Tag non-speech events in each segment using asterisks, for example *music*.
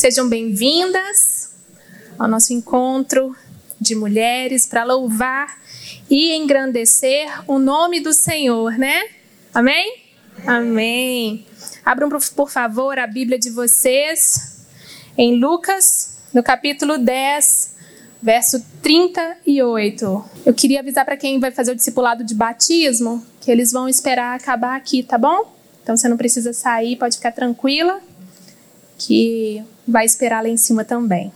Sejam bem-vindas ao nosso encontro de mulheres para louvar e engrandecer o nome do Senhor, né? Amém? Amém. Abram, por favor, a Bíblia de vocês em Lucas, no capítulo 10, verso 38. Eu queria avisar para quem vai fazer o discipulado de batismo que eles vão esperar acabar aqui, tá bom? Então você não precisa sair, pode ficar tranquila, que vai esperar lá em cima também.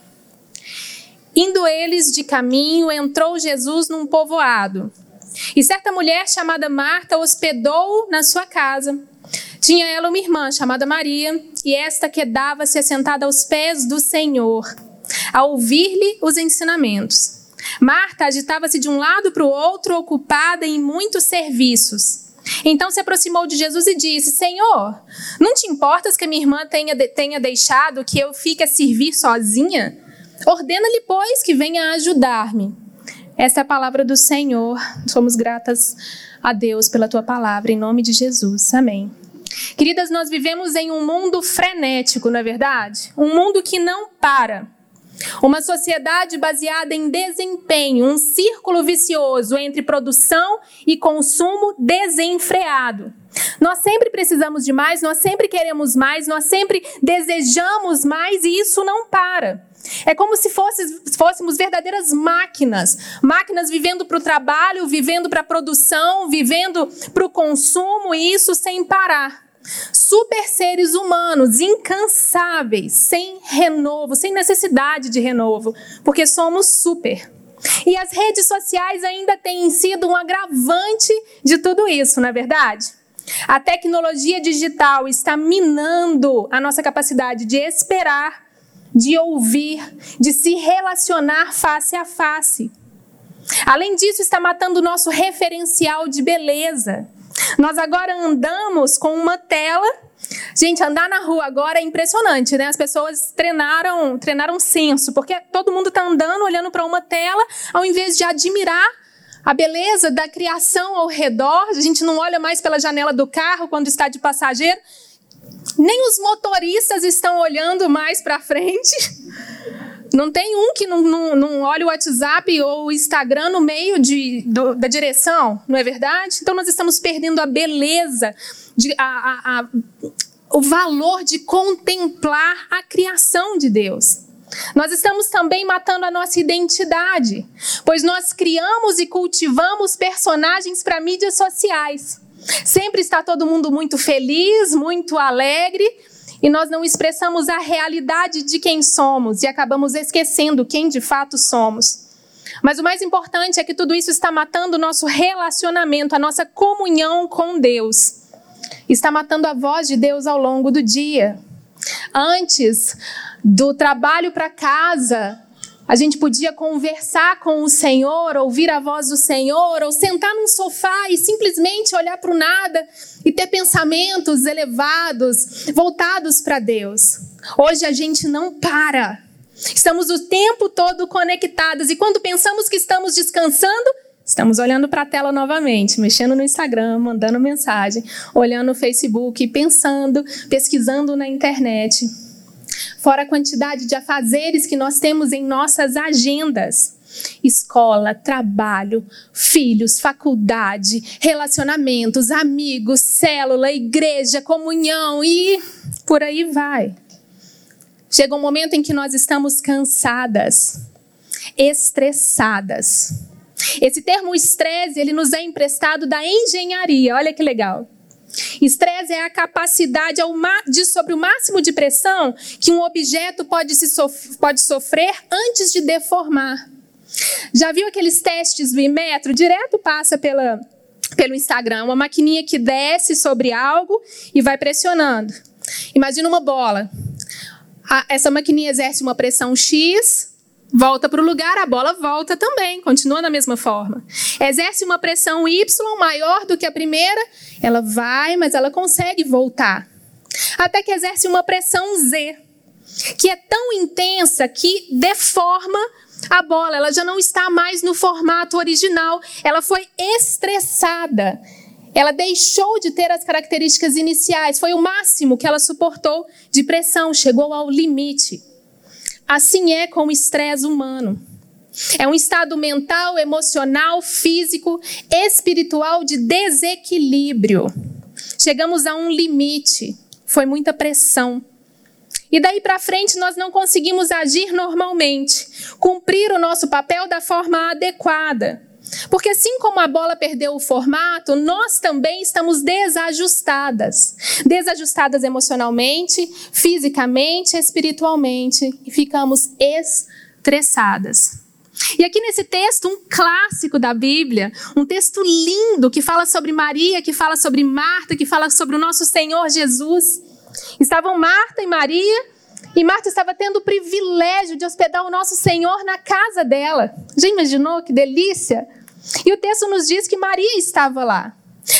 Indo eles de caminho, entrou Jesus num povoado. E certa mulher chamada Marta hospedou na sua casa. Tinha ela uma irmã chamada Maria, e esta quedava-se assentada aos pés do Senhor, a ouvir-lhe os ensinamentos. Marta agitava-se de um lado para o outro, ocupada em muitos serviços. Então se aproximou de Jesus e disse: Senhor, não te importas que a minha irmã tenha, tenha deixado que eu fique a servir sozinha? Ordena-lhe, pois, que venha ajudar-me. Esta é a palavra do Senhor. Somos gratas a Deus pela tua palavra, em nome de Jesus. Amém. Queridas, nós vivemos em um mundo frenético, não é verdade? Um mundo que não para. Uma sociedade baseada em desempenho, um círculo vicioso entre produção e consumo desenfreado. Nós sempre precisamos de mais, nós sempre queremos mais, nós sempre desejamos mais e isso não para. É como se fôssemos verdadeiras máquinas. Máquinas vivendo para o trabalho, vivendo para a produção, vivendo para o consumo, e isso sem parar. Super seres humanos, incansáveis, sem renovo, sem necessidade de renovo, porque somos super. E as redes sociais ainda têm sido um agravante de tudo isso, não é verdade? A tecnologia digital está minando a nossa capacidade de esperar, de ouvir, de se relacionar face a face. Além disso, está matando o nosso referencial de beleza. Nós agora andamos com uma tela. Gente, andar na rua agora é impressionante, né? As pessoas treinaram, treinaram senso, porque todo mundo está andando, olhando para uma tela, ao invés de admirar a beleza da criação ao redor. A gente não olha mais pela janela do carro quando está de passageiro. Nem os motoristas estão olhando mais para frente. Não tem um que não, não, não olha o WhatsApp ou o Instagram no meio de, do, da direção, não é verdade? Então nós estamos perdendo a beleza, de, a, a, a, o valor de contemplar a criação de Deus. Nós estamos também matando a nossa identidade, pois nós criamos e cultivamos personagens para mídias sociais. Sempre está todo mundo muito feliz, muito alegre, e nós não expressamos a realidade de quem somos e acabamos esquecendo quem de fato somos. Mas o mais importante é que tudo isso está matando o nosso relacionamento, a nossa comunhão com Deus. Está matando a voz de Deus ao longo do dia. Antes do trabalho para casa, a gente podia conversar com o Senhor, ouvir a voz do Senhor, ou sentar num sofá e simplesmente olhar para o nada e ter pensamentos elevados, voltados para Deus. Hoje a gente não para. Estamos o tempo todo conectados e quando pensamos que estamos descansando, estamos olhando para a tela novamente, mexendo no Instagram, mandando mensagem, olhando no Facebook, pensando, pesquisando na internet fora a quantidade de afazeres que nós temos em nossas agendas. Escola, trabalho, filhos, faculdade, relacionamentos, amigos, célula, igreja, comunhão e por aí vai. Chega um momento em que nós estamos cansadas, estressadas. Esse termo estresse, ele nos é emprestado da engenharia. Olha que legal. Estresse é a capacidade de, sobre o máximo de pressão que um objeto pode, se sof pode sofrer antes de deformar. Já viu aqueles testes do Imetro? Direto passa pela, pelo Instagram, uma maquininha que desce sobre algo e vai pressionando. Imagina uma bola. essa maquininha exerce uma pressão X, volta para o lugar, a bola volta também, continua da mesma forma. Exerce uma pressão Y maior do que a primeira, ela vai, mas ela consegue voltar. Até que exerce uma pressão Z, que é tão intensa que deforma a bola, ela já não está mais no formato original, ela foi estressada. Ela deixou de ter as características iniciais, foi o máximo que ela suportou de pressão, chegou ao limite. Assim é com o estresse humano. É um estado mental, emocional, físico, espiritual de desequilíbrio. Chegamos a um limite, foi muita pressão. E daí para frente nós não conseguimos agir normalmente, cumprir o nosso papel da forma adequada. Porque assim como a bola perdeu o formato, nós também estamos desajustadas. Desajustadas emocionalmente, fisicamente, espiritualmente e ficamos estressadas. E aqui nesse texto, um clássico da Bíblia, um texto lindo que fala sobre Maria, que fala sobre Marta, que fala sobre o nosso Senhor Jesus. Estavam Marta e Maria, e Marta estava tendo o privilégio de hospedar o nosso Senhor na casa dela. Já imaginou que delícia? E o texto nos diz que Maria estava lá.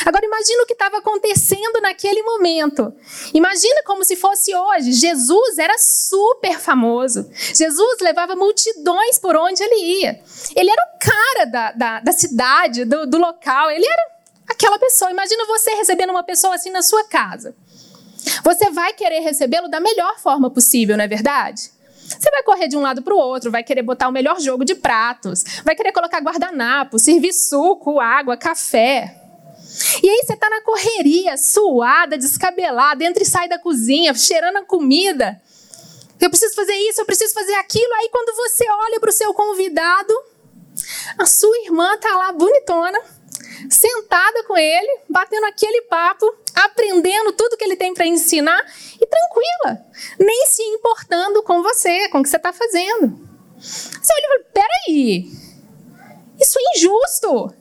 Agora imagina o que estava acontecendo naquele momento. Imagina como se fosse hoje. Jesus era super famoso. Jesus levava multidões por onde ele ia. Ele era o cara da, da, da cidade, do, do local. Ele era aquela pessoa. Imagina você recebendo uma pessoa assim na sua casa. Você vai querer recebê-lo da melhor forma possível, não é verdade? Você vai correr de um lado para o outro, vai querer botar o melhor jogo de pratos, vai querer colocar guardanapo, servir suco, água, café. E aí você está na correria, suada, descabelada, entra e sai da cozinha, cheirando a comida. Eu preciso fazer isso, eu preciso fazer aquilo. Aí quando você olha para o seu convidado, a sua irmã está lá bonitona, sentada com ele, batendo aquele papo, aprendendo tudo que ele tem para ensinar e tranquila, nem se importando com você, com o que você está fazendo. Você olha e fala: peraí, isso é injusto.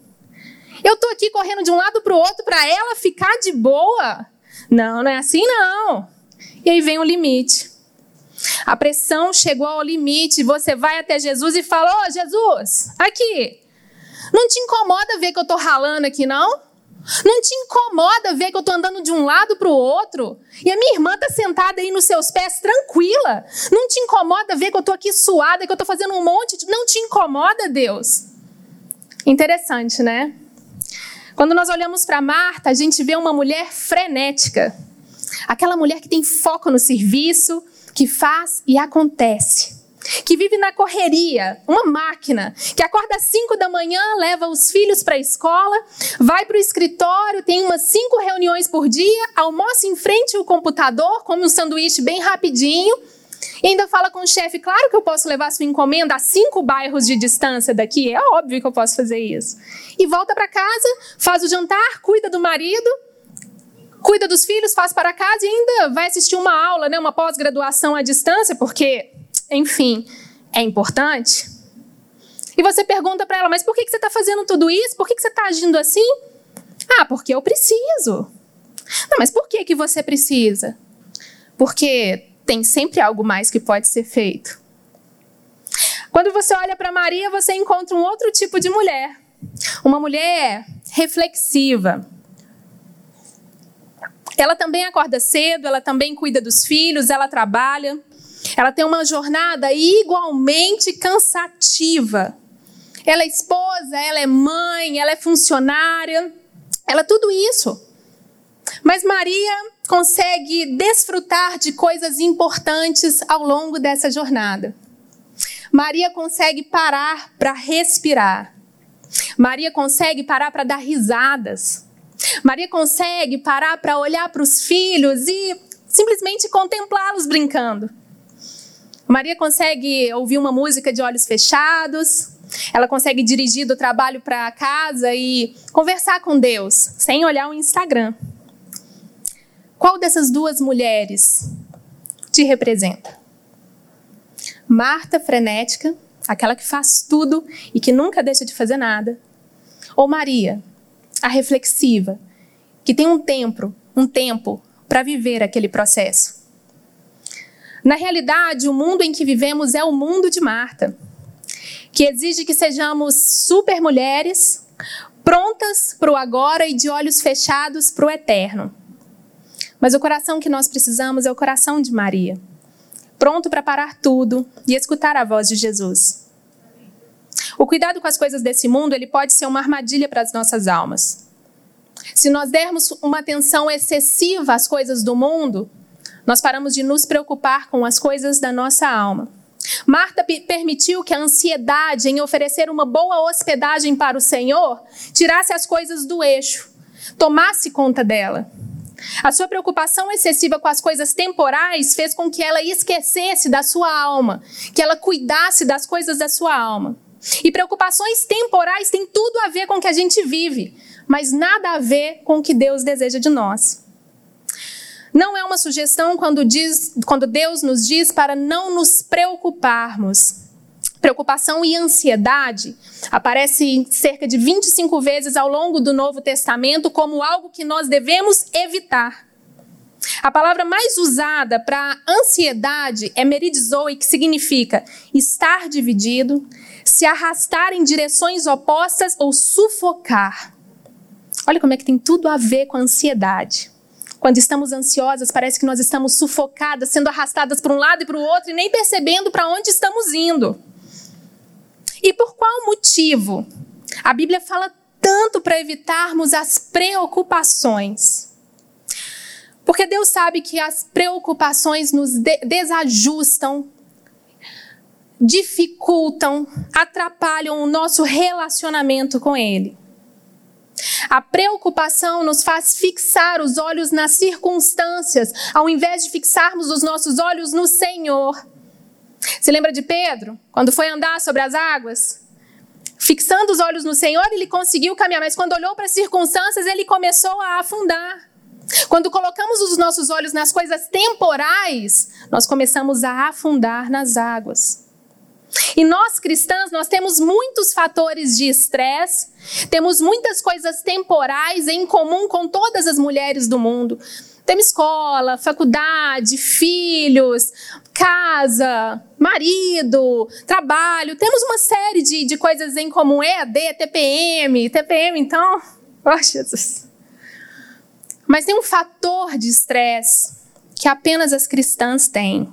Eu estou aqui correndo de um lado para o outro para ela ficar de boa. Não, não é assim não. E aí vem o limite. A pressão chegou ao limite. Você vai até Jesus e fala: Ô oh, Jesus, aqui. Não te incomoda ver que eu estou ralando aqui, não? Não te incomoda ver que eu estou andando de um lado para o outro? E a minha irmã está sentada aí nos seus pés, tranquila. Não te incomoda ver que eu estou aqui suada, que eu estou fazendo um monte de. Não te incomoda, Deus? Interessante, né? Quando nós olhamos para Marta, a gente vê uma mulher frenética. Aquela mulher que tem foco no serviço, que faz e acontece. Que vive na correria, uma máquina, que acorda às 5 da manhã, leva os filhos para a escola, vai para o escritório, tem umas cinco reuniões por dia, almoça em frente ao computador, come um sanduíche bem rapidinho, e ainda fala com o chefe: claro que eu posso levar sua encomenda a cinco bairros de distância daqui, é óbvio que eu posso fazer isso. E volta para casa, faz o jantar, cuida do marido, cuida dos filhos, faz para casa e ainda vai assistir uma aula, né, uma pós-graduação à distância, porque, enfim, é importante. E você pergunta para ela: mas por que você está fazendo tudo isso? Por que você está agindo assim? Ah, porque eu preciso. Não, mas por que, que você precisa? Porque tem sempre algo mais que pode ser feito. Quando você olha para Maria, você encontra um outro tipo de mulher. Uma mulher reflexiva. Ela também acorda cedo, ela também cuida dos filhos, ela trabalha. Ela tem uma jornada igualmente cansativa. Ela é esposa, ela é mãe, ela é funcionária, ela é tudo isso. Mas Maria consegue desfrutar de coisas importantes ao longo dessa jornada. Maria consegue parar para respirar. Maria consegue parar para dar risadas. Maria consegue parar para olhar para os filhos e simplesmente contemplá-los brincando. Maria consegue ouvir uma música de olhos fechados. Ela consegue dirigir do trabalho para casa e conversar com Deus sem olhar o Instagram. Qual dessas duas mulheres te representa? Marta frenética, aquela que faz tudo e que nunca deixa de fazer nada, ou Maria, a reflexiva, que tem um tempo, um tempo para viver aquele processo. Na realidade, o mundo em que vivemos é o mundo de Marta, que exige que sejamos super mulheres, prontas para o agora e de olhos fechados para o eterno. Mas o coração que nós precisamos é o coração de Maria, pronto para parar tudo e escutar a voz de Jesus. O cuidado com as coisas desse mundo, ele pode ser uma armadilha para as nossas almas. Se nós dermos uma atenção excessiva às coisas do mundo, nós paramos de nos preocupar com as coisas da nossa alma. Marta permitiu que a ansiedade em oferecer uma boa hospedagem para o Senhor tirasse as coisas do eixo, tomasse conta dela. A sua preocupação excessiva com as coisas temporais fez com que ela esquecesse da sua alma, que ela cuidasse das coisas da sua alma. E preocupações temporais têm tudo a ver com o que a gente vive, mas nada a ver com o que Deus deseja de nós. Não é uma sugestão quando, diz, quando Deus nos diz para não nos preocuparmos. Preocupação e ansiedade aparece cerca de 25 vezes ao longo do Novo Testamento como algo que nós devemos evitar. A palavra mais usada para ansiedade é meridizoe, que significa estar dividido, se arrastar em direções opostas ou sufocar. Olha como é que tem tudo a ver com a ansiedade. Quando estamos ansiosas, parece que nós estamos sufocadas, sendo arrastadas para um lado e para o outro e nem percebendo para onde estamos indo. E por qual motivo? A Bíblia fala tanto para evitarmos as preocupações. Porque Deus sabe que as preocupações nos de desajustam, dificultam, atrapalham o nosso relacionamento com Ele. A preocupação nos faz fixar os olhos nas circunstâncias, ao invés de fixarmos os nossos olhos no Senhor. Se lembra de Pedro, quando foi andar sobre as águas? Fixando os olhos no Senhor, ele conseguiu caminhar, mas quando olhou para as circunstâncias, ele começou a afundar. Quando colocamos os nossos olhos nas coisas temporais, nós começamos a afundar nas águas. E nós cristãs, nós temos muitos fatores de estresse, temos muitas coisas temporais em comum com todas as mulheres do mundo. Temos escola, faculdade, filhos, casa, marido, trabalho. Temos uma série de, de coisas em comum. EAD, TPM, TPM, então. *laughs* Oh, Jesus. Mas tem um fator de estresse que apenas as cristãs têm.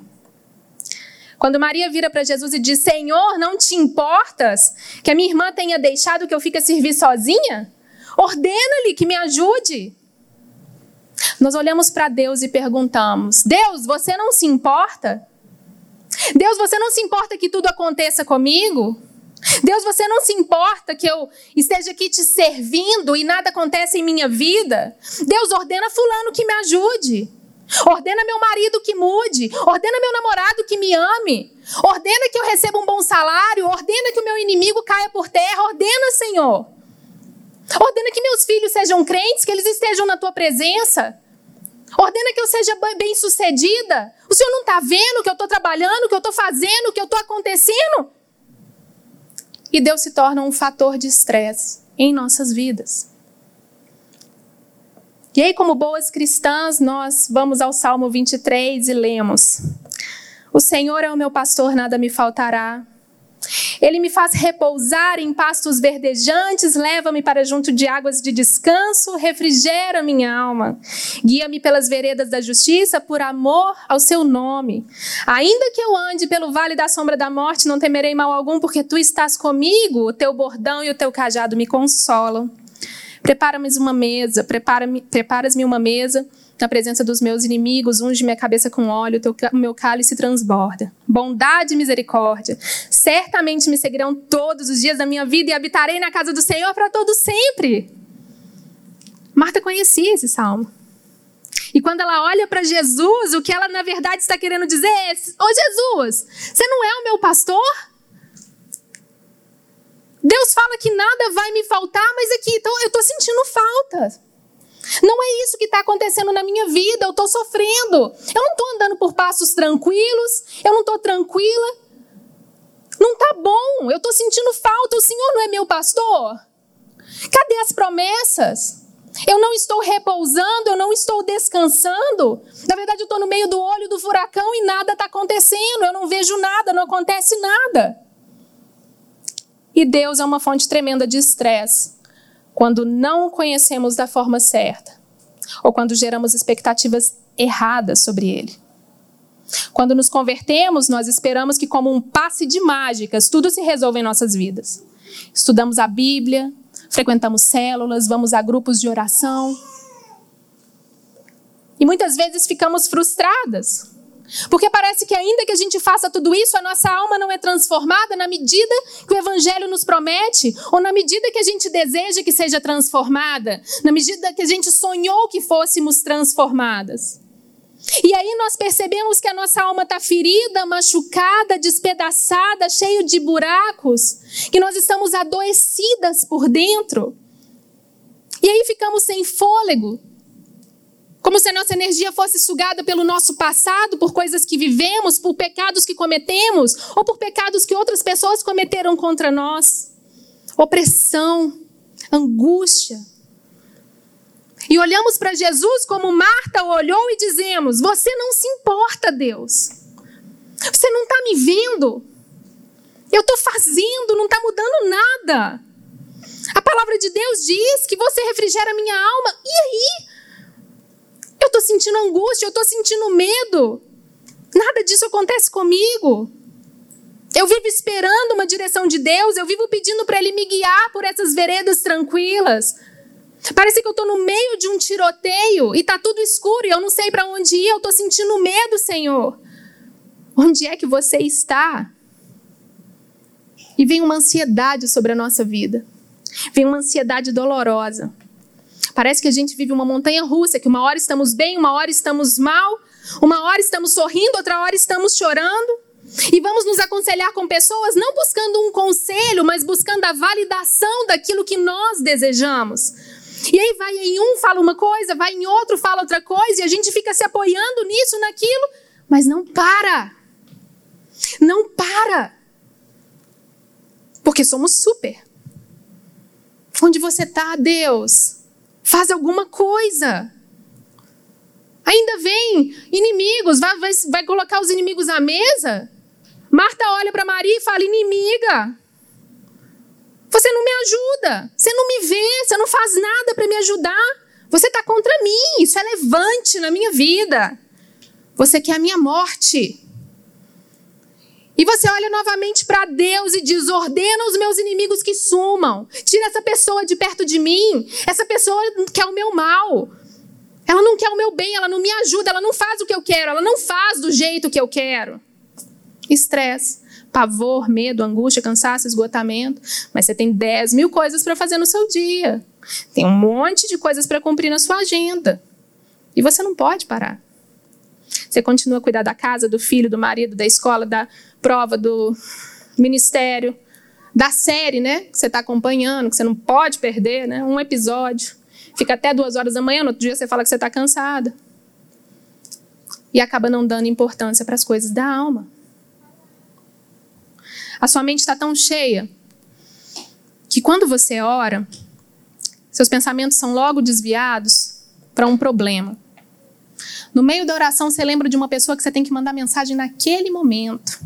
Quando Maria vira para Jesus e diz: Senhor, não te importas que a minha irmã tenha deixado que eu fique a servir sozinha? Ordena-lhe que me ajude. Nós olhamos para Deus e perguntamos: Deus, você não se importa? Deus, você não se importa que tudo aconteça comigo? Deus, você não se importa que eu esteja aqui te servindo e nada acontece em minha vida? Deus, ordena Fulano que me ajude. Ordena meu marido que mude. Ordena meu namorado que me ame. Ordena que eu receba um bom salário. Ordena que o meu inimigo caia por terra. Ordena, Senhor. Ordena que meus filhos sejam crentes, que eles estejam na tua presença. Ordena que eu seja bem sucedida. O Senhor não está vendo que eu estou trabalhando, que eu estou fazendo, que eu estou acontecendo? E Deus se torna um fator de estresse em nossas vidas. E aí, como boas cristãs, nós vamos ao Salmo 23 e lemos: O Senhor é o meu pastor, nada me faltará. Ele me faz repousar em pastos verdejantes, leva-me para junto de águas de descanso, refrigera minha alma. Guia-me pelas veredas da justiça, por amor ao seu nome. Ainda que eu ande pelo vale da sombra da morte, não temerei mal algum, porque tu estás comigo, o teu bordão e o teu cajado me consolam. Prepara-me uma mesa, prepara-me, preparas-me uma mesa na presença dos meus inimigos, unge minha cabeça com óleo, o meu cálice transborda. Bondade e misericórdia certamente me seguirão todos os dias da minha vida e habitarei na casa do Senhor para todo sempre. Marta conhecia esse salmo. E quando ela olha para Jesus, o que ela na verdade está querendo dizer é: Ô oh, Jesus, você não é o meu pastor? Deus fala que nada vai me faltar, mas aqui eu estou sentindo falta. Não é isso que está acontecendo na minha vida, eu estou sofrendo. Eu não estou andando por passos tranquilos, eu não estou tranquila. Não está bom, eu estou sentindo falta, o Senhor não é meu pastor? Cadê as promessas? Eu não estou repousando, eu não estou descansando. Na verdade, eu estou no meio do olho do furacão e nada está acontecendo, eu não vejo nada, não acontece nada. E Deus é uma fonte tremenda de estresse quando não o conhecemos da forma certa ou quando geramos expectativas erradas sobre ele. Quando nos convertemos, nós esperamos que, como um passe de mágicas, tudo se resolva em nossas vidas. Estudamos a Bíblia, frequentamos células, vamos a grupos de oração. E muitas vezes ficamos frustradas, Porque parece que, ainda que a gente faça tudo isso, a nossa alma não é transformada na medida que o Evangelho nos promete, ou na medida que a gente deseja que seja transformada, na medida que a gente sonhou que fôssemos transformadas. E aí nós percebemos que a nossa alma está ferida, machucada, despedaçada, cheio de buracos, que nós estamos adoecidas por dentro. E aí ficamos sem fôlego, como se a nossa energia fosse sugada pelo nosso passado, por coisas que vivemos, por pecados que cometemos, ou por pecados que outras pessoas cometeram contra nós. Opressão, angústia. E olhamos para Jesus como Marta olhou e dizemos: Você não se importa, Deus. Você não está me vendo. Eu estou fazendo, não está mudando nada. A palavra de Deus diz que você refrigera minha alma. E aí? Eu estou sentindo angústia, eu estou sentindo medo. Nada disso acontece comigo. Eu vivo esperando uma direção de Deus, eu vivo pedindo para Ele me guiar por essas veredas tranquilas. Parece que eu estou no meio de um tiroteio e está tudo escuro e eu não sei para onde ir, eu estou sentindo medo, Senhor. Onde é que você está? E vem uma ansiedade sobre a nossa vida. Vem uma ansiedade dolorosa. Parece que a gente vive uma montanha russa, que uma hora estamos bem, uma hora estamos mal, uma hora estamos sorrindo, outra hora estamos chorando. E vamos nos aconselhar com pessoas não buscando um conselho, mas buscando a validação daquilo que nós desejamos. E aí vai em um fala uma coisa, vai em outro fala outra coisa, e a gente fica se apoiando nisso, naquilo, mas não para. Não para. Porque somos super. Onde você está, Deus? Faz alguma coisa. Ainda vem inimigos, vai, vai, vai colocar os inimigos à mesa? Marta olha para Maria e fala: inimiga, você não me ajuda, você não me vê, você não faz nada para me ajudar. Você está contra mim, isso é levante na minha vida. Você quer a minha morte. E você olha novamente para Deus e diz: ordena os meus inimigos que sumam. Tira essa pessoa de perto de mim. Essa pessoa quer o meu mal. Ela não quer o meu bem, ela não me ajuda, ela não faz o que eu quero, ela não faz do jeito que eu quero. Estresse, pavor, medo, angústia, cansaço, esgotamento. Mas você tem 10 mil coisas para fazer no seu dia. Tem um monte de coisas para cumprir na sua agenda. E você não pode parar. Você continua a cuidar da casa, do filho, do marido, da escola, da prova do ministério, da série, né? Que você está acompanhando, que você não pode perder, né? Um episódio. Fica até duas horas da manhã, no outro dia você fala que você está cansada. E acaba não dando importância para as coisas da alma. A sua mente está tão cheia que quando você ora, seus pensamentos são logo desviados para um problema. No meio da oração, você lembra de uma pessoa que você tem que mandar mensagem naquele momento.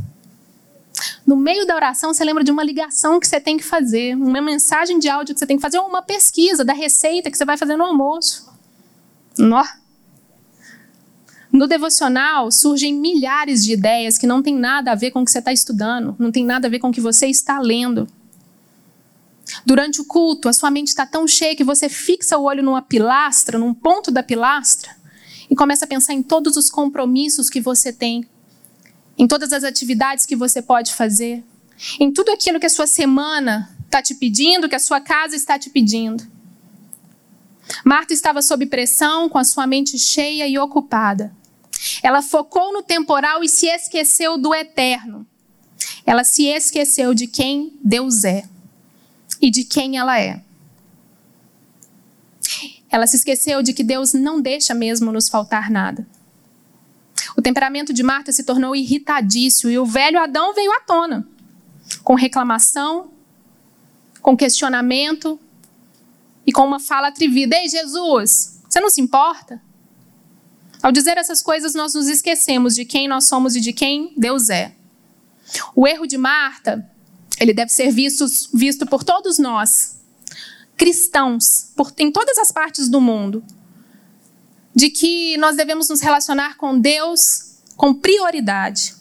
No meio da oração, você lembra de uma ligação que você tem que fazer, uma mensagem de áudio que você tem que fazer, ou uma pesquisa da receita que você vai fazer no almoço. No devocional surgem milhares de ideias que não tem nada a ver com o que você está estudando, não tem nada a ver com o que você está lendo. Durante o culto, a sua mente está tão cheia que você fixa o olho numa pilastra, num ponto da pilastra, e começa a pensar em todos os compromissos que você tem em todas as atividades que você pode fazer, em tudo aquilo que a sua semana está te pedindo, que a sua casa está te pedindo. Marta estava sob pressão, com a sua mente cheia e ocupada. Ela focou no temporal e se esqueceu do eterno. Ela se esqueceu de quem Deus é e de quem ela é. Ela se esqueceu de que Deus não deixa mesmo nos faltar nada. Temperamento de Marta se tornou irritadício e o velho Adão veio à tona, com reclamação, com questionamento e com uma fala atrevida: Ei, Jesus, você não se importa? Ao dizer essas coisas, nós nos esquecemos de quem nós somos e de quem Deus é. O erro de Marta, ele deve ser visto, visto por todos nós, cristãos, por, em todas as partes do mundo de que nós devemos nos relacionar com Deus com prioridade.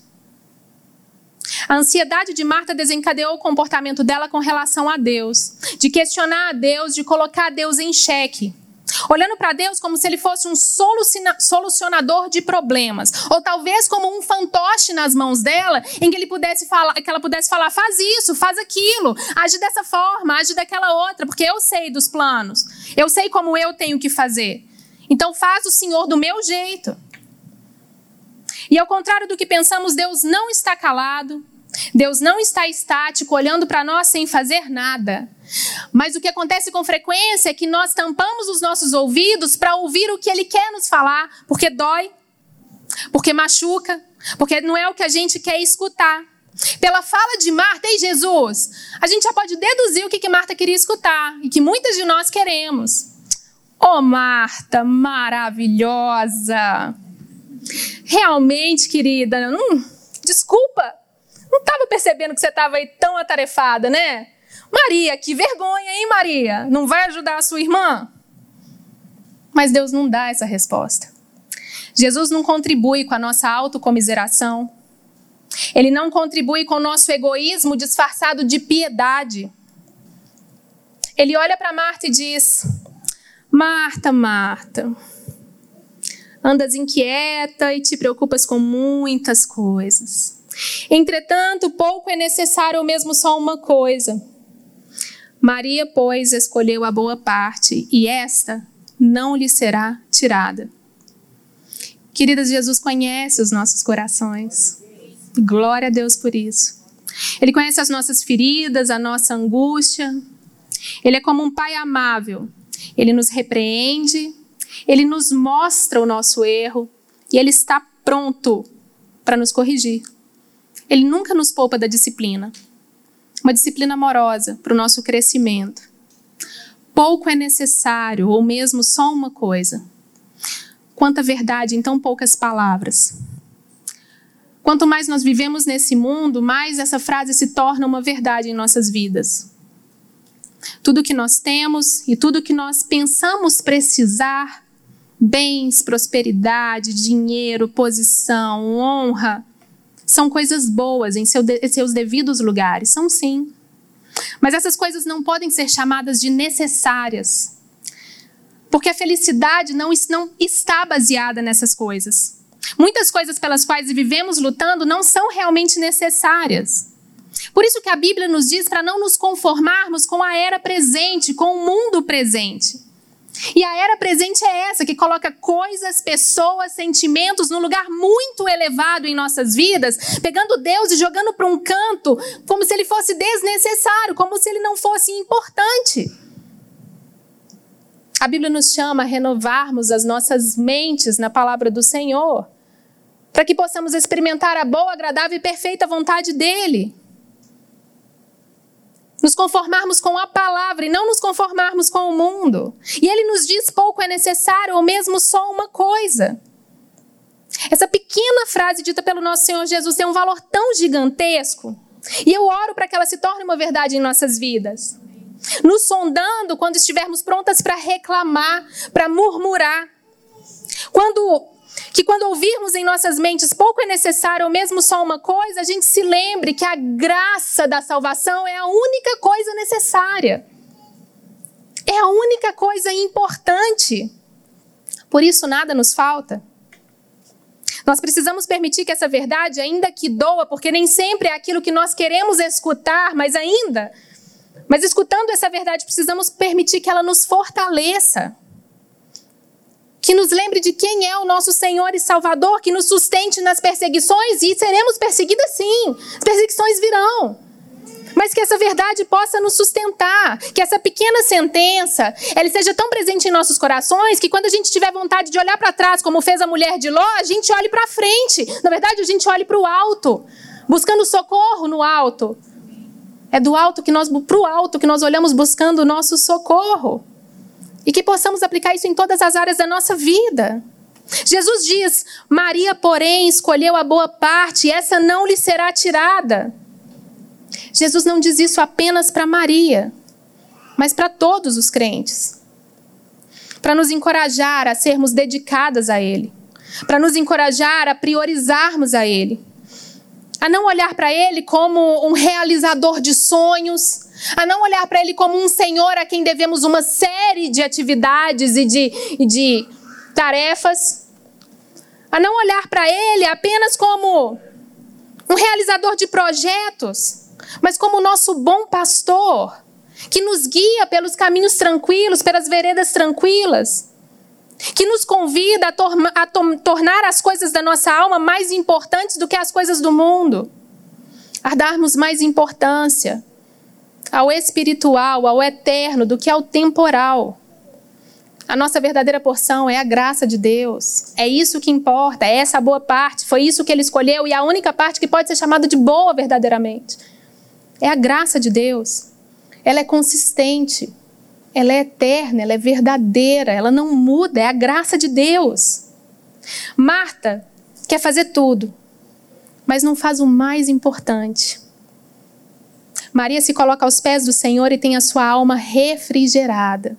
A ansiedade de Marta desencadeou o comportamento dela com relação a Deus, de questionar a Deus, de colocar a Deus em xeque. olhando para Deus como se ele fosse um solucionador de problemas, ou talvez como um fantoche nas mãos dela, em que ele pudesse falar, que ela pudesse falar, faz isso, faz aquilo, age dessa forma, age daquela outra, porque eu sei dos planos, eu sei como eu tenho que fazer. Então faz o Senhor do meu jeito. E ao contrário do que pensamos, Deus não está calado, Deus não está estático, olhando para nós sem fazer nada. Mas o que acontece com frequência é que nós tampamos os nossos ouvidos para ouvir o que Ele quer nos falar, porque dói, porque machuca, porque não é o que a gente quer escutar. Pela fala de Marta e Jesus, a gente já pode deduzir o que, que Marta queria escutar e que muitas de nós queremos. Oh, Marta, maravilhosa! Realmente, querida, hum, desculpa, não estava percebendo que você estava aí tão atarefada, né? Maria, que vergonha, hein, Maria? Não vai ajudar a sua irmã? Mas Deus não dá essa resposta. Jesus não contribui com a nossa autocomiseração. Ele não contribui com o nosso egoísmo disfarçado de piedade. Ele olha para Marta e diz: Marta, Marta, andas inquieta e te preocupas com muitas coisas. Entretanto, pouco é necessário ou mesmo só uma coisa. Maria, pois, escolheu a boa parte, e esta não lhe será tirada. Queridas, Jesus conhece os nossos corações. Glória a Deus por isso. Ele conhece as nossas feridas, a nossa angústia. Ele é como um pai amável. Ele nos repreende, ele nos mostra o nosso erro e ele está pronto para nos corrigir. Ele nunca nos poupa da disciplina. Uma disciplina amorosa para o nosso crescimento. Pouco é necessário, ou mesmo só uma coisa. Quanta verdade em tão poucas palavras. Quanto mais nós vivemos nesse mundo, mais essa frase se torna uma verdade em nossas vidas. Tudo que nós temos e tudo que nós pensamos precisar bens, prosperidade, dinheiro, posição, honra são coisas boas em, seu, em seus devidos lugares. São sim. Mas essas coisas não podem ser chamadas de necessárias. Porque a felicidade não, não está baseada nessas coisas. Muitas coisas pelas quais vivemos lutando não são realmente necessárias. Por isso que a Bíblia nos diz para não nos conformarmos com a era presente, com o mundo presente. E a era presente é essa, que coloca coisas, pessoas, sentimentos num lugar muito elevado em nossas vidas, pegando Deus e jogando para um canto, como se ele fosse desnecessário, como se ele não fosse importante. A Bíblia nos chama a renovarmos as nossas mentes na palavra do Senhor, para que possamos experimentar a boa, agradável e perfeita vontade dEle nos conformarmos com a palavra e não nos conformarmos com o mundo. E ele nos diz pouco é necessário, ou mesmo só uma coisa. Essa pequena frase dita pelo nosso Senhor Jesus tem um valor tão gigantesco. E eu oro para que ela se torne uma verdade em nossas vidas. Nos sondando quando estivermos prontas para reclamar, para murmurar. Quando que quando ouvirmos em nossas mentes pouco é necessário ou mesmo só uma coisa, a gente se lembre que a graça da salvação é a única coisa necessária. É a única coisa importante. Por isso nada nos falta. Nós precisamos permitir que essa verdade, ainda que doa, porque nem sempre é aquilo que nós queremos escutar, mas ainda, mas escutando essa verdade, precisamos permitir que ela nos fortaleça que nos lembre de quem é o nosso Senhor e Salvador, que nos sustente nas perseguições e seremos perseguidas sim. As perseguições virão. Mas que essa verdade possa nos sustentar, que essa pequena sentença, ela seja tão presente em nossos corações que quando a gente tiver vontade de olhar para trás, como fez a mulher de Ló, a gente olhe para frente. Na verdade, a gente olhe para o alto, buscando socorro no alto. É do alto que nós, para o alto que nós olhamos buscando o nosso socorro. E que possamos aplicar isso em todas as áreas da nossa vida. Jesus diz: Maria, porém, escolheu a boa parte, e essa não lhe será tirada. Jesus não diz isso apenas para Maria, mas para todos os crentes. Para nos encorajar a sermos dedicadas a Ele, para nos encorajar a priorizarmos a Ele, a não olhar para ele como um realizador de sonhos, a não olhar para ele como um senhor a quem devemos uma série de atividades e de, de tarefas, a não olhar para ele apenas como um realizador de projetos, mas como nosso bom pastor, que nos guia pelos caminhos tranquilos, pelas veredas tranquilas, que nos convida a, a to tornar as coisas da nossa alma mais importantes do que as coisas do mundo, a darmos mais importância ao espiritual, ao eterno, do que ao temporal. A nossa verdadeira porção é a graça de Deus. É isso que importa, é essa boa parte. Foi isso que ele escolheu e a única parte que pode ser chamada de boa verdadeiramente. É a graça de Deus. Ela é consistente, ela é eterna, ela é verdadeira, ela não muda, é a graça de Deus. Marta quer fazer tudo, mas não faz o mais importante. Maria se coloca aos pés do Senhor e tem a sua alma refrigerada.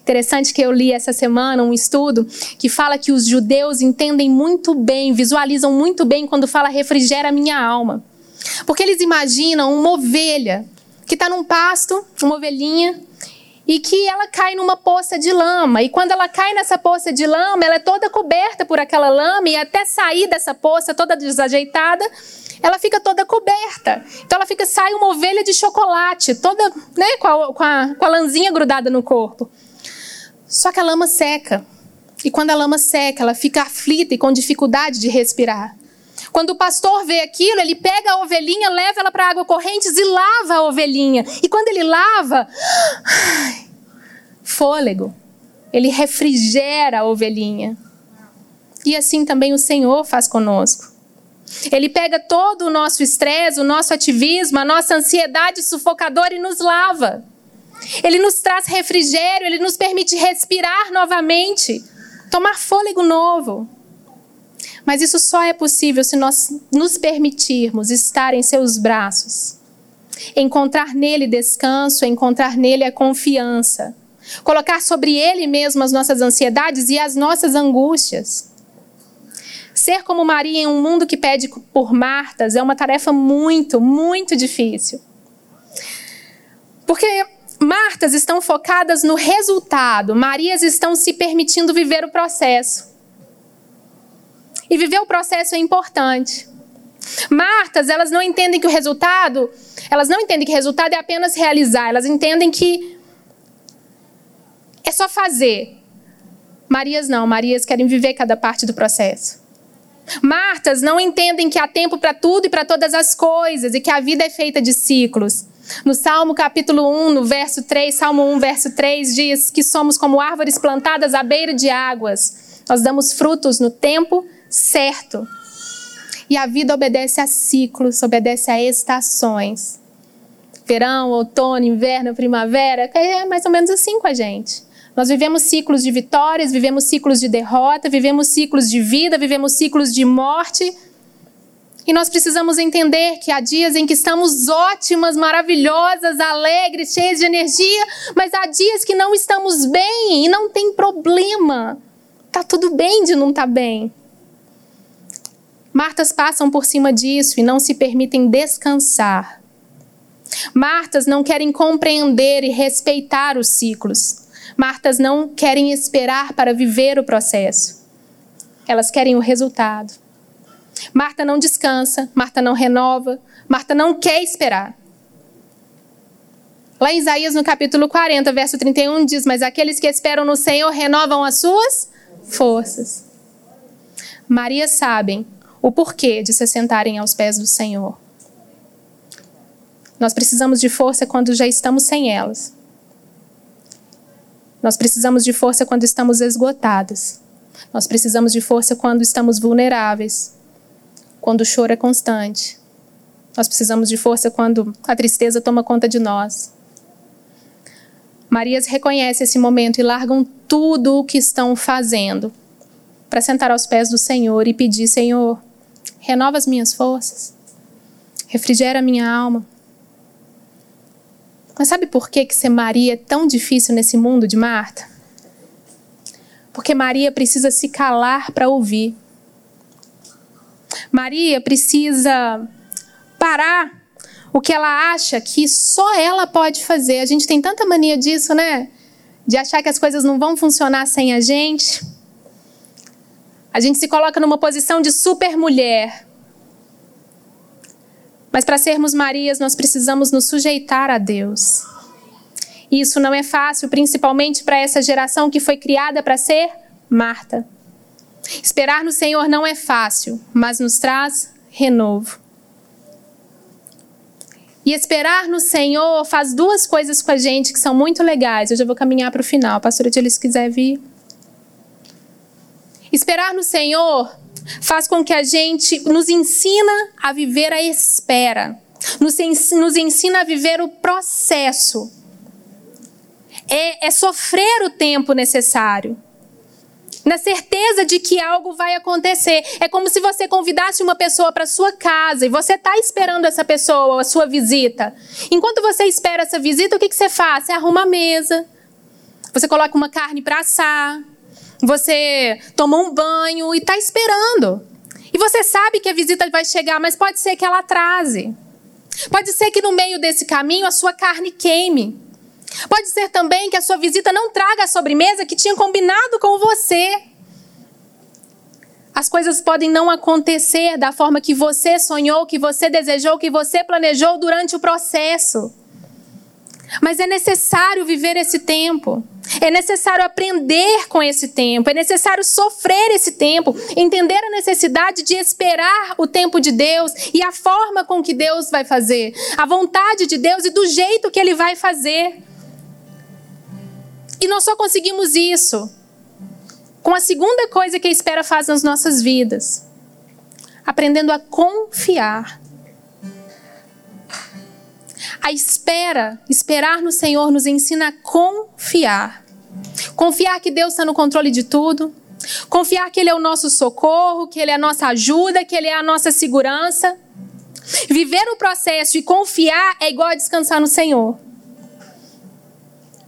Interessante que eu li essa semana um estudo que fala que os judeus entendem muito bem, visualizam muito bem quando fala refrigera minha alma. Porque eles imaginam uma ovelha que está num pasto, uma ovelhinha, e que ela cai numa poça de lama. E quando ela cai nessa poça de lama, ela é toda coberta por aquela lama e até sair dessa poça toda desajeitada, ela fica toda coberta. Então ela fica sai uma ovelha de chocolate, toda, né, com a, com a, com a lãzinha grudada no corpo. Só que a lama seca. E quando a lama seca, ela fica aflita e com dificuldade de respirar. Quando o pastor vê aquilo, ele pega a ovelhinha, leva ela para água correntes e lava a ovelhinha. E quando ele lava, fôlego, ele refrigera a ovelhinha. E assim também o Senhor faz conosco. Ele pega todo o nosso estresse, o nosso ativismo, a nossa ansiedade sufocadora e nos lava. Ele nos traz refrigério, ele nos permite respirar novamente, tomar fôlego novo. Mas isso só é possível se nós nos permitirmos estar em seus braços, encontrar nele descanso, encontrar nele a confiança, colocar sobre ele mesmo as nossas ansiedades e as nossas angústias. Ser como Maria em um mundo que pede por Martas é uma tarefa muito, muito difícil. Porque Martas estão focadas no resultado, Marias estão se permitindo viver o processo. E viver o processo é importante. Martas, elas não entendem que o resultado, elas não entendem que o resultado é apenas realizar, elas entendem que é só fazer. Marias não, Marias querem viver cada parte do processo. Martas não entendem que há tempo para tudo e para todas as coisas e que a vida é feita de ciclos. No Salmo capítulo 1, no verso 3, Salmo 1, verso 3 diz que somos como árvores plantadas à beira de águas. Nós damos frutos no tempo certo. E a vida obedece a ciclos, obedece a estações. Verão, outono, inverno, primavera, é mais ou menos assim com a gente. Nós vivemos ciclos de vitórias, vivemos ciclos de derrota, vivemos ciclos de vida, vivemos ciclos de morte. E nós precisamos entender que há dias em que estamos ótimas, maravilhosas, alegres, cheias de energia, mas há dias que não estamos bem e não tem problema. Tá tudo bem de não estar tá bem. Martas passam por cima disso e não se permitem descansar. Martas não querem compreender e respeitar os ciclos. Martas não querem esperar para viver o processo. Elas querem o resultado. Marta não descansa, Marta não renova, Marta não quer esperar. Lá em Isaías, no capítulo 40, verso 31, diz: Mas aqueles que esperam no Senhor renovam as suas forças. Maria sabem o porquê de se sentarem aos pés do Senhor. Nós precisamos de força quando já estamos sem elas. Nós precisamos de força quando estamos esgotados. Nós precisamos de força quando estamos vulneráveis. Quando o choro é constante. Nós precisamos de força quando a tristeza toma conta de nós. Marias reconhece esse momento e largam tudo o que estão fazendo para sentar aos pés do Senhor e pedir: Senhor, renova as minhas forças, refrigera a minha alma. Mas sabe por que, que ser Maria é tão difícil nesse mundo de Marta? Porque Maria precisa se calar para ouvir. Maria precisa parar o que ela acha que só ela pode fazer. A gente tem tanta mania disso, né? De achar que as coisas não vão funcionar sem a gente. A gente se coloca numa posição de super mulher. Mas para sermos Marias, nós precisamos nos sujeitar a Deus. E isso não é fácil, principalmente para essa geração que foi criada para ser Marta. Esperar no Senhor não é fácil, mas nos traz renovo. E esperar no Senhor faz duas coisas com a gente que são muito legais. Eu já vou caminhar para o final. Pastora Tia, se quiser vir. Esperar no Senhor faz com que a gente nos ensina a viver a espera. Nos, ensina a viver o processo. É, é sofrer o tempo necessário na certeza de que algo vai acontecer. É como se você convidasse uma pessoa para sua casa e você está esperando essa pessoa, a sua visita. Enquanto você espera essa visita, o que, que você faz? Você arruma a mesa, você coloca uma carne para assar, você toma um banho e está esperando. E você sabe que a visita vai chegar, mas pode ser que ela atrase. Pode ser que no meio desse caminho a sua carne queime. Pode ser também que a sua visita não traga a sobremesa que tinha combinado com você. As coisas podem não acontecer da forma que você sonhou, que você desejou, que você planejou durante o processo. Mas é necessário viver esse tempo. É necessário aprender com esse tempo. É necessário sofrer esse tempo. Entender a necessidade de esperar o tempo de Deus e a forma com que Deus vai fazer. A vontade de Deus e do jeito que Ele vai fazer. E nós só conseguimos isso com a segunda coisa que a espera faz nas nossas vidas: aprendendo a confiar. A espera, esperar no Senhor, nos ensina a confiar. Confiar que Deus está no controle de tudo. Confiar que Ele é o nosso socorro, que Ele é a nossa ajuda, que Ele é a nossa segurança. Viver o processo e confiar é igual a descansar no Senhor.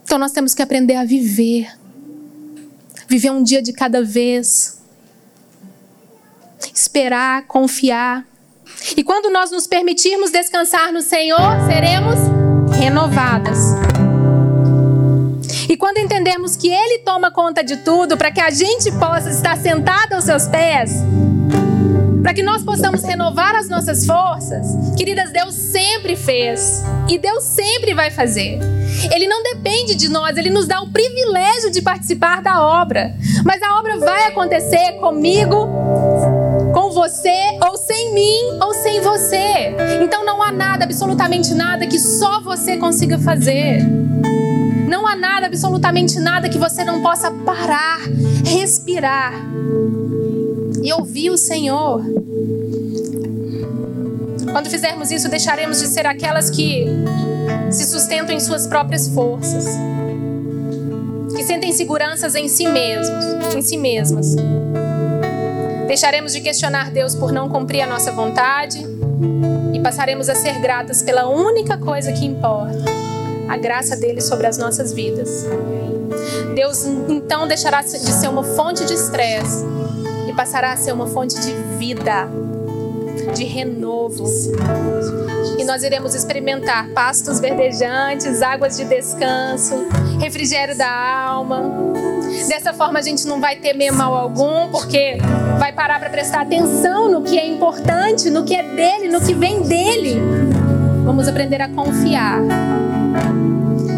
Então nós temos que aprender a viver. Viver um dia de cada vez. Esperar, confiar. E quando nós nos permitirmos descansar no Senhor, seremos renovadas. E quando entendermos que Ele toma conta de tudo, para que a gente possa estar sentado aos seus pés, para que nós possamos renovar as nossas forças, queridas, Deus sempre fez e Deus sempre vai fazer. Ele não depende de nós, ele nos dá o privilégio de participar da obra. Mas a obra vai acontecer comigo, com você, ou sem mim, ou sem você. Então não há nada, absolutamente nada, que só você consiga fazer. Não há nada, absolutamente nada, que você não possa parar, respirar e ouvir o Senhor. Quando fizermos isso, deixaremos de ser aquelas que se sustentam em suas próprias forças, que sentem seguranças em si mesmos, em si mesmas. Deixaremos de questionar Deus por não cumprir a nossa vontade e passaremos a ser gratas pela única coisa que importa, a graça dele sobre as nossas vidas. Deus então deixará de ser uma fonte de estresse e passará a ser uma fonte de vida de renovo. E nós iremos experimentar pastos verdejantes, águas de descanso, refrigério da alma. Dessa forma a gente não vai temer mal algum, porque vai parar para prestar atenção no que é importante, no que é dele, no que vem dele. Vamos aprender a confiar.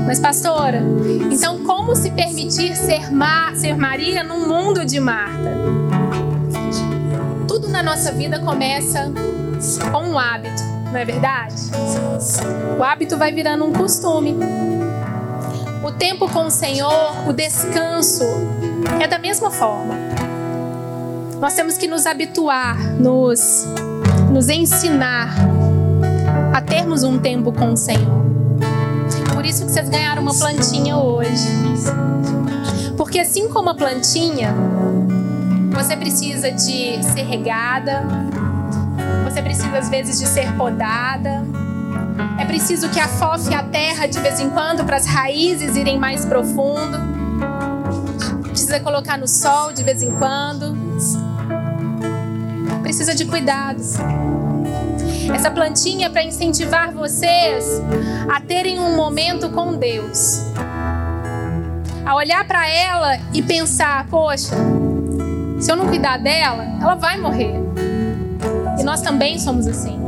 Mas, pastora, então como se permitir ser, Mar, ser Maria num mundo de Marta? tudo na nossa vida começa com um hábito, não é verdade? O hábito vai virando um costume. O tempo com o Senhor, o descanso, é da mesma forma. Nós temos que nos habituar, nos, nos ensinar a termos um tempo com o Senhor. Por isso que vocês ganharam uma plantinha hoje. Porque assim como a plantinha, você precisa de ser regada. Você precisa, às vezes, de ser podada. É preciso que afofe a terra de vez em quando para as raízes irem mais profundo. Precisa colocar no sol de vez em quando. Precisa de cuidados. Essa plantinha é para incentivar vocês a terem um momento com Deus. A olhar para ela e pensar: poxa, se eu não cuidar dela, ela vai morrer. E nós também somos assim.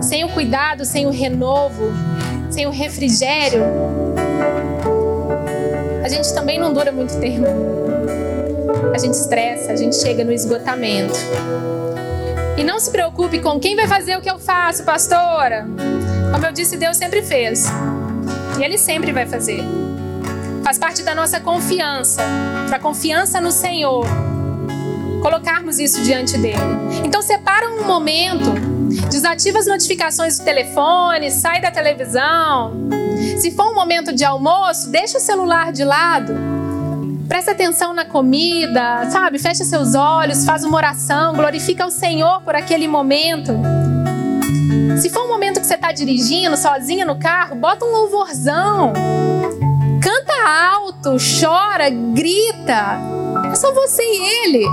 Sem o cuidado, sem o renovo, sem o refrigério, a gente também não dura muito tempo. A gente estressa, a gente chega no esgotamento. E não se preocupe com quem vai fazer o que eu faço, pastora. Como eu disse, Deus sempre fez. E Ele sempre vai fazer. Faz parte da nossa confiança, da confiança no Senhor. Colocarmos isso diante dele. Então separa um momento, desativa as notificações do telefone, sai da televisão. Se for um momento de almoço, deixa o celular de lado. Presta atenção na comida, sabe? Fecha seus olhos, faz uma oração, glorifica o Senhor por aquele momento. Se for um momento que você está dirigindo sozinha no carro, bota um louvorzão. Canta alto, chora, grita. É só você e ele.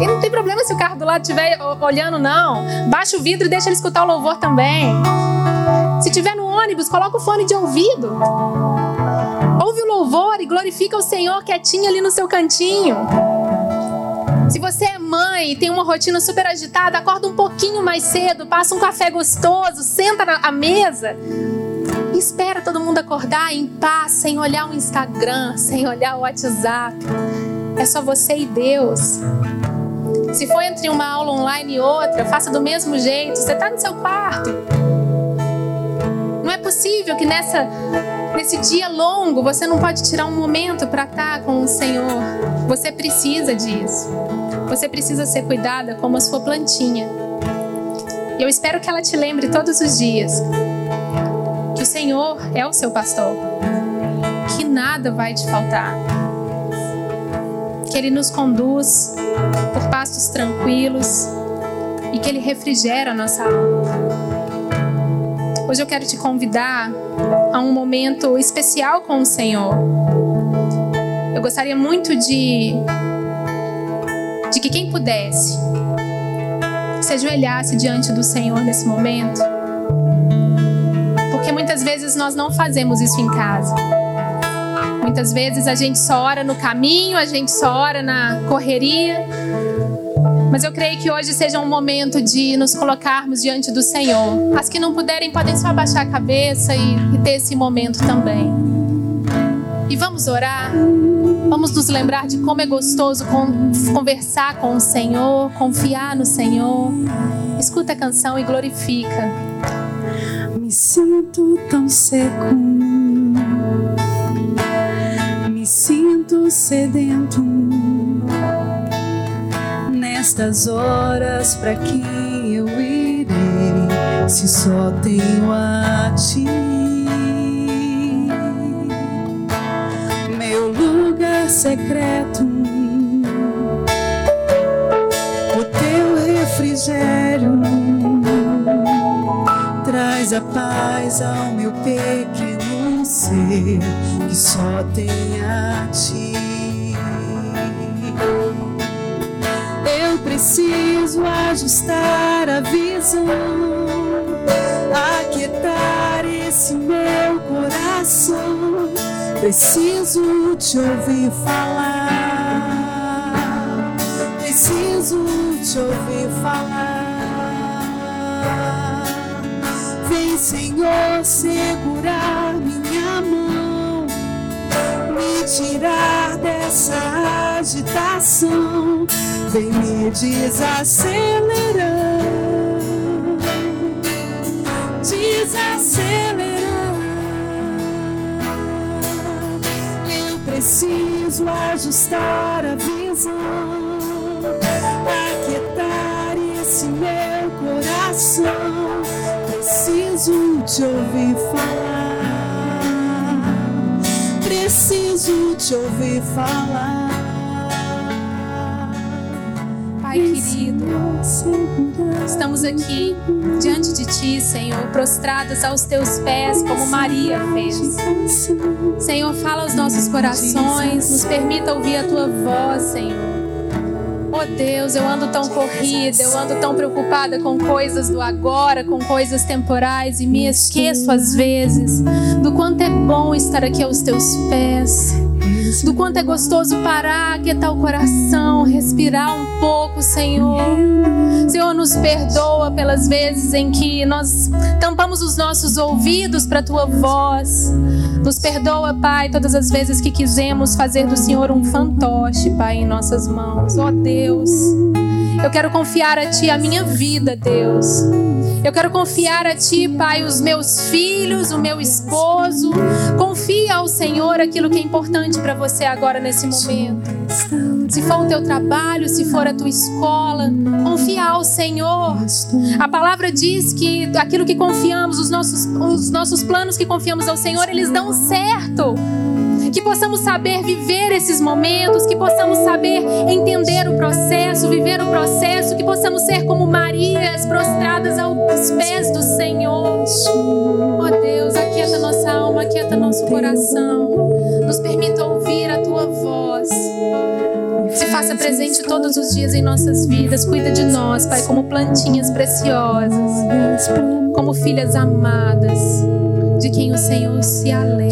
E não tem problema se o carro do lado estiver olhando, não. Baixa o vidro e deixa ele escutar o louvor também. Se tiver no ônibus, coloca o fone de ouvido. Louvor e glorifica o Senhor quietinho ali no seu cantinho. Se você é mãe e tem uma rotina super agitada, acorda um pouquinho mais cedo, passa um café gostoso, senta na mesa espera todo mundo acordar em paz, sem olhar o Instagram, sem olhar o WhatsApp. É só você e Deus. Se for entre uma aula online e outra, faça do mesmo jeito. Você está no seu quarto. Não é possível que nessa, nesse dia longo você não pode tirar um momento para estar tá com o Senhor. Você precisa disso. Você precisa ser cuidada como a sua plantinha. E eu espero que ela te lembre todos os dias que o Senhor é o seu pastor, que nada vai te faltar que Ele nos conduz por pastos tranquilos e que Ele refrigera a nossa alma. Hoje eu quero te convidar a um momento especial com o Senhor. Eu gostaria muito de, de que quem pudesse se ajoelhasse diante do Senhor nesse momento. Porque muitas vezes nós não fazemos isso em casa. Muitas vezes a gente só ora no caminho, a gente só ora na correria. Mas eu creio que hoje seja um momento de nos colocarmos diante do Senhor. As que não puderem podem só abaixar a cabeça e, e ter esse momento também. E vamos orar. Vamos nos lembrar de como é gostoso conversar com o Senhor, confiar no Senhor. Escuta a canção e glorifica. Me sinto tão seco sinto sedento nestas horas para quem eu irei se só tenho a ti meu lugar secreto o teu refrigério traz a paz ao meu pequeno ser que só tem a ti. Preciso ajustar a visão, aquietar esse meu coração. Preciso te ouvir falar. Preciso te ouvir falar. Vem, Senhor, segurar minha mão tirar dessa agitação, vem me desacelerar, desacelerar. Eu preciso ajustar a visão, aquietar esse meu coração. Preciso te ouvir falar preciso te ouvir falar. Pai querido, estamos aqui diante de Ti, Senhor, prostrados aos Teus pés, como Maria fez. Senhor, fala aos nossos corações, nos permita ouvir a Tua voz, Senhor. Oh Deus, eu ando tão corrida, eu ando tão preocupada com coisas do agora, com coisas temporais e me esqueço às vezes do quanto é bom estar aqui aos teus pés do quanto é gostoso parar, aquietar o coração, respirar um pouco, Senhor. Senhor, nos perdoa pelas vezes em que nós tampamos os nossos ouvidos para a tua voz. Nos perdoa, Pai, todas as vezes que quisemos fazer do Senhor um fantoche, Pai, em nossas mãos. Ó oh, Deus, eu quero confiar a Ti a minha vida, Deus. Eu quero confiar a Ti, Pai, os meus filhos, o meu esposo. Confia ao Senhor aquilo que é importante para você agora nesse momento. Se for o teu trabalho, se for a tua escola, confia ao Senhor. A palavra diz que aquilo que confiamos, os nossos, os nossos planos que confiamos ao Senhor, eles dão certo que possamos saber viver esses momentos, que possamos saber entender o processo, viver o processo, que possamos ser como Marias prostradas aos pés do Senhor. Oh Deus, aquieta nossa alma, aquieta nosso coração, nos permita ouvir a tua voz. Se faça presente todos os dias em nossas vidas. Cuida de nós, Pai, como plantinhas preciosas, como filhas amadas de quem o Senhor se alegra.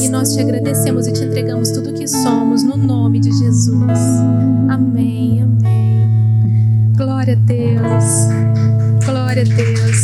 E nós te agradecemos e te entregamos tudo o que somos, no nome de Jesus. Amém, amém. Glória a Deus. Glória a Deus.